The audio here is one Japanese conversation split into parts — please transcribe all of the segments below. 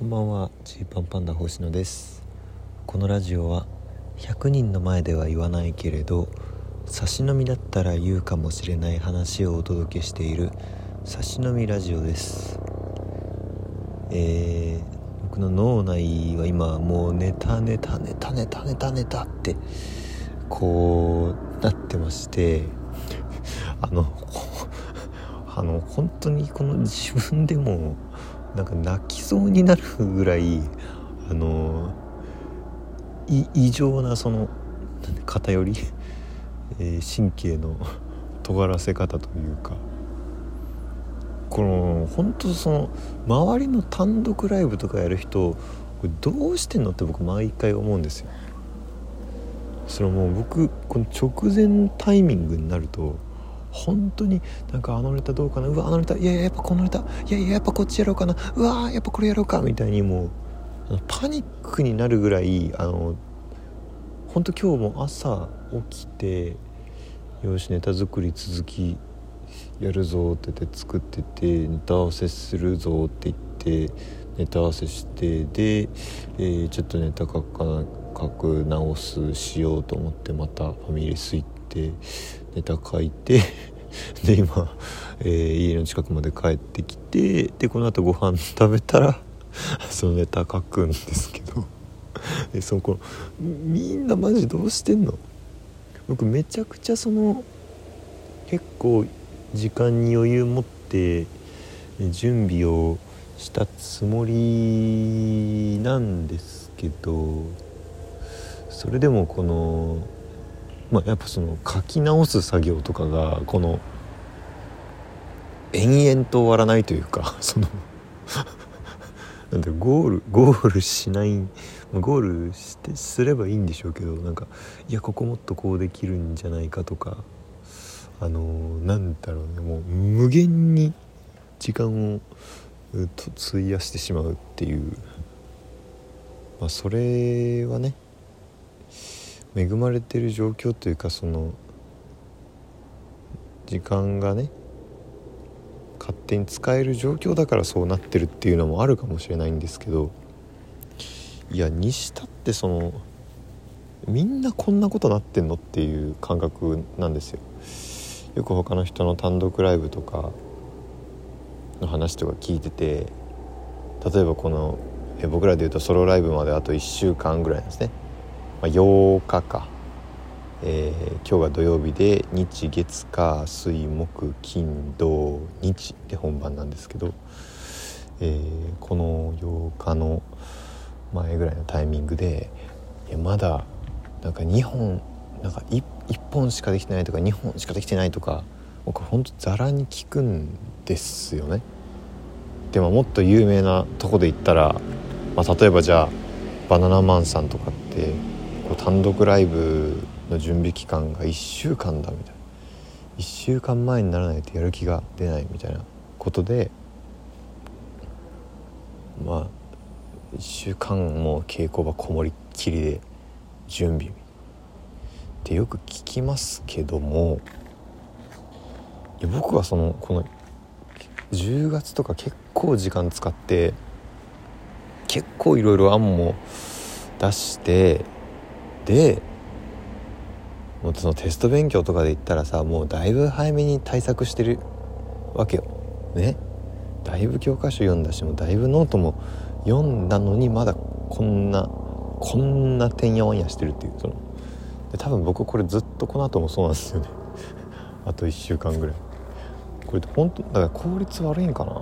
こんばんは。ジーパンパンダ星野です。このラジオは100人の前では言わないけれど差し飲みだったら言うかもしれない話をお届けしている差し飲みラジオです。えー、僕の脳内は今もうネタネタネタネタネタネタってこうなってましてあのあの本当にこの自分でもなんか泣きそうになるぐらいあの異常なその偏り、えー、神経の尖らせ方というかこの本当その周りの単独ライブとかやる人これどうしてんのって僕毎回思うんですよ。それもう僕この直前タイミングになると本当になんかあのネタどうかな？うわあのネタいやいややっぱこのネタいやいややっぱこっちやろうかな。うわやっぱこれやろうかみたいにもうパニックになるぐらいあの本当今日も朝起きてよしネタ作り続きやるぞって言って作っててネタ合わせするぞって言ってネタ合わせしてで、えー、ちょっとネタ書か書く直すしようと思ってまたファミレス行ってネタ書いて で今、えー、家の近くまで帰ってきてでこの後ご飯食べたら そのネタ書くんですけど でそこみんなマジどうしてんの？僕めちゃくちゃその結構時間に余裕持って準備をしたつもりなんですけどそれでもこのまあ、やっぱその書き直す作業とかがこの延々と終わらないというか そのなんでゴールゴールしないゴールしてすればいいんでしょうけどなんかいやここもっとこうできるんじゃないかとかあのなんだろうねもう無限に時間をと費やしてしまうっていう、まあ、それはね恵まれてる状況というかその時間がね勝手に使える状況だからそうなってるっていうのもあるかもしれないんですけどいやにしたってそのみんなこんなことなってんのっていう感覚なんですよ。よく他の人の単独ライブとかの話とか聞いてて例えばこのえ僕らでいうとソロライブまであと1週間ぐらいなんですねまあ、8日か、えー、今日が土曜日で日月火水木金土日で本番なんですけど、えー、この8日の前ぐらいのタイミングでいやまだなんか2本なんか 1, 1本しかできてないとか2本しかできてないとか僕ほんとざらに聞くんですよね。でももっと有名なとこで言ったら、まあ、例えばじゃあバナナマンさんとかってこう単独ライブの準備期間が1週間だみたいな。1週間前にならないとやる気が出ないみたいなことでまあ1週間も稽古場こもりっきりで準備ってよく聞きますけどもいや僕はそのこの10月とか結構時間使って結構いろいろ案も出してでもうそのテスト勉強とかで言ったらさもうだいぶ早めに対策してるわけよ。ね？だいぶ教科書読んだしもうだいぶノートも読んだのにまだこんなこんなてんやわんやしてるっていうその。で多分僕これずっとこの後もそうなんですよね。あと1週間ぐらい。これ本当だから効率悪いんかな。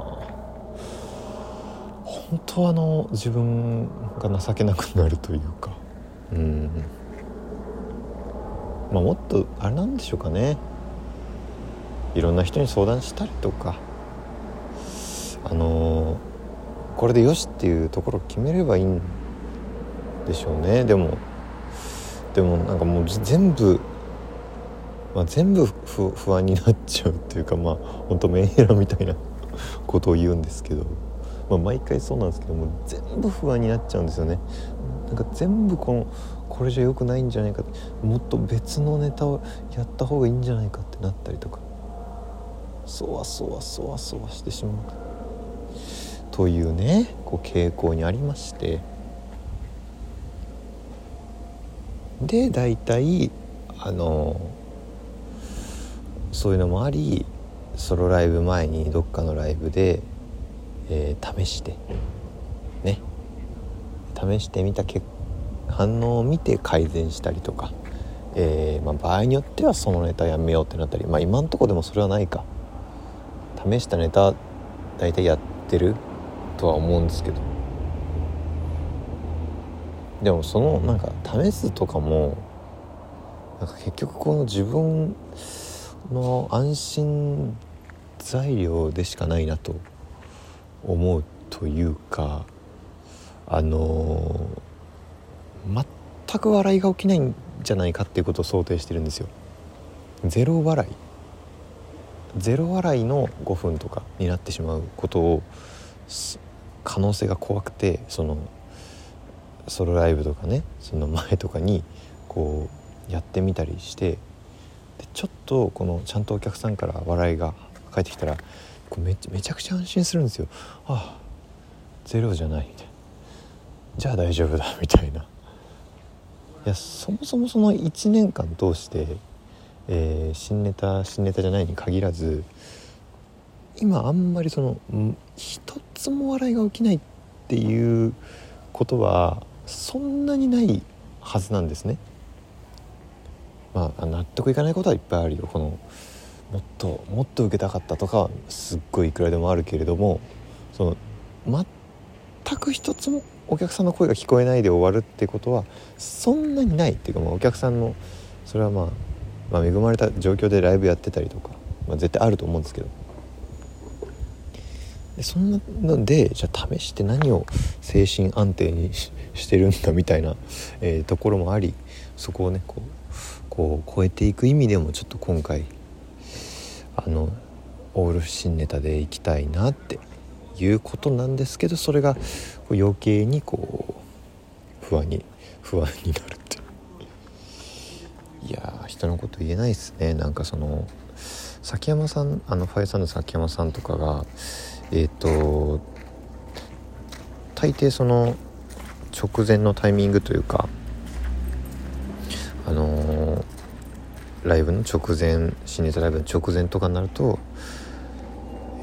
本当あの自分が情けなくなるというか。うん。まあもっとあれなんでしょうかね。いろんな人に相談したりとか。あのー、これでよしっていうところを決めればいいんでしょうね。でもでもなんかもう全部、まあ、全部不安になっちゃうっていうかまあ本当メンヘラみたいな ことを言うんですけど、まあ、毎回そうなんですけども全部不安になっちゃうんですよね。なんか全部このこれじゃ良くないんじゃないかもっと別のネタをやった方がいいんじゃないかってなったりとか。そわそわそわそわしてしまう。というねこう傾向にありまして。で大体あのそういうのもありソロライブ前にどっかのライブで、えー、試して。ね。試してみた結反応を見て改善したりとか、えー、まあ、場合によってはそのネタやめようってなったりまあ今んとこでもそれはないか。試したネタ大体やってるとは思うんですけど。でもそのなんか試すとかもなんか結局この自分の安心材料でしかないなと思うというかあのー、全く笑いが起きないんじゃないかっていうことを想定してるんですよ。ゼロ笑いゼロ笑いの5分とかになってしまうことを可能性が怖くてそのソロライブとかねその前とかにこうやってみたりしてでちょっとこのちゃんとお客さんから笑いが返ってきたらこうめめちゃくちゃ安心するんですよ。ああゼロじゃないみたいなじゃあ大丈夫だみたいなやそもそもその1年間通して、えー、新ネタ新ネタじゃないに限らず今あんまりその一つも笑いが起きないっていうことはそんなにないはずなんですね。まあ納得いかないことはいっぱいあるよこのもっともっと受けたかったとかすっごいいくらでもあるけれどもその全く一つもお客さんの声が聞こえないで終わるってことはそんなにないっていうか、まあ、お客さんのそれはまあ、まあ、恵まれた状況でライブやってたりとか、まあ、絶対あると思うんですけど。でそんなのでじゃあ試して何を精神安定にしてるんだみたいな、え、ところもありそこをねこうこう超えていく意味でもちょっと今回あのオール新ネタでいきたいなっていうことなんですけどそれが余計にこう不安に不安になるって。いや人のこと言えないっすね。なんかその崎山さんあのファイサンの崎山さんとかがえっ、ー、と大抵その直前のタイミングというかあのー、ライブの直前新ネタライブの直前とかになると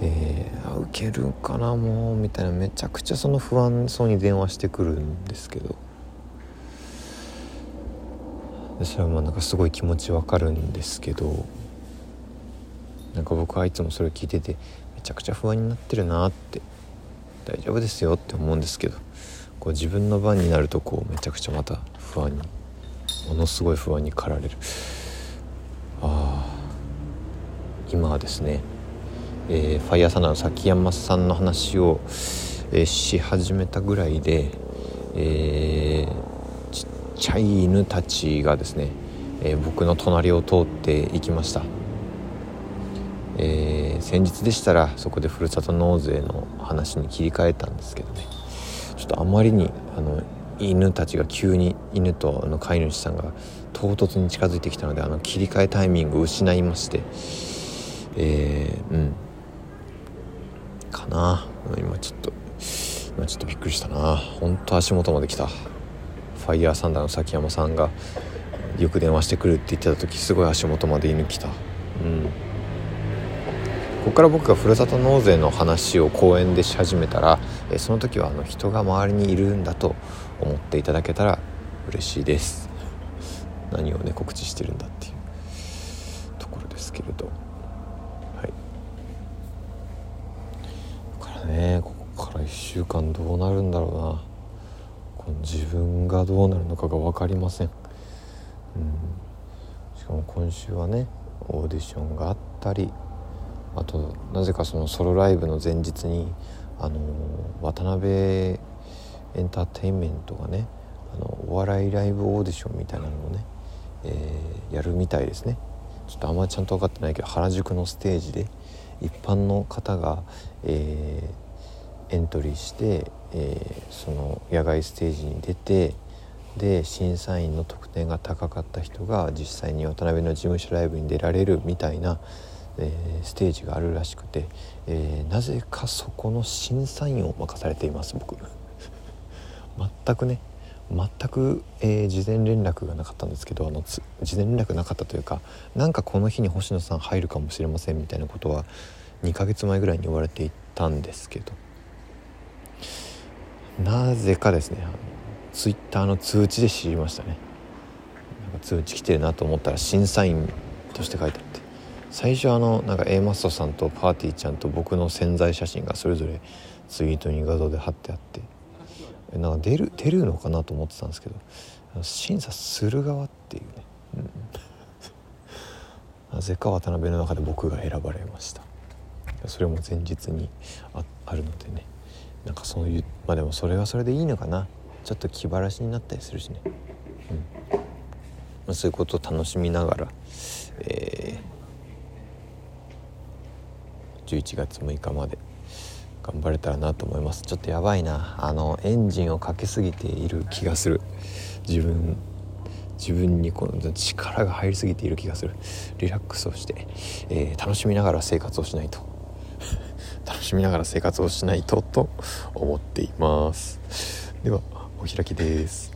えー、受けるかなもうみたいな。めちゃくちゃその不安そうに電話してくるんですけど。それはまあなんかすごい気持ちわかるんですけど。なんか僕はいつもそれを聞いててめちゃくちゃ不安になってるなって。大丈夫ですよって思うんですけど。こう自分の番になるとこうめちゃくちゃまた不安にものすごい不安に駆られる。ああ今はですねえー、ファイヤーサンダーの崎山さんの話を、えー、し始めたぐらいで、えー、ちっちゃい犬たちがですね、え僕の隣を通っていきました、え先日でしたらそこでふるさと納税の話に切り替えたんですけどね。ちょっとあまりにあの犬たちが急に犬とあの飼い主さんが唐突に近づいてきたのであの切り替えタイミングを失いまして、えー、うん。かな。今ちょっと今ちょっとびっくりしたな。本当足元まで来た。ファイヤーサンダーの崎山さんがよく電話してくるって言ってた時すごい足元まで犬来た。うん。ここから僕がふるさと納税の話を公園でし始めたらえその時はあの人が周りにいるんだと思っていただけたら嬉しいです。何をね告知してるんだっていうところですけれどねここから1週間どうなるんだろうな。この自分がどうなるのかが分かりません、うん、しかも今週はねオーディションがあったりあとなぜかそのソロライブの前日にあの渡辺エンターテインメントがねあのお笑いライブオーディションみたいなのをね、えー、やるみたいですね。ちょっとあんまりちゃんと分かってないけど原宿のステージで一般の方が、えー、エントリーして、えー、その野外ステージに出てで審査員の得点が高かった人が実際に渡辺の事務所ライブに出られるみたいなえー、ステージがあるらしくて、えー、なぜかそこの審査員を任されています僕。全くね全く、えー、事前連絡がなかったんですけどあの事前連絡なかったというかなんかこの日に星野さん入るかもしれませんみたいなことは2ヶ月前ぐらいに言われていたんですけど。なぜかですねツイッターの通知で知りましたね。なんか通知来てるなと思ったら審査員として書いてあって。最初あのなんか A マストさんとパーティーちゃんと僕の潜在写真がそれぞれツイートに画像で貼ってあって。なんか出る出るのかなと思ってたんですけど審査する側っていうね、うん、なぜか渡辺の中で僕が選ばれました。それも前日にああるのでね。なんかそういうまあでもそれはそれでいいのかな。ちょっと気晴らしになったりするしね、うん。まあ、そういうことを楽しみながら、えー、11月6日まで頑張れたらなと思います。ちょっとやばいな。あのエンジンをかけすぎている気がする。自分自分にこの力が入りすぎている気がする。リラックスをして、えー、楽しみながら生活をしないと。楽しみながら生活をしないとと思っています。ではお開きです。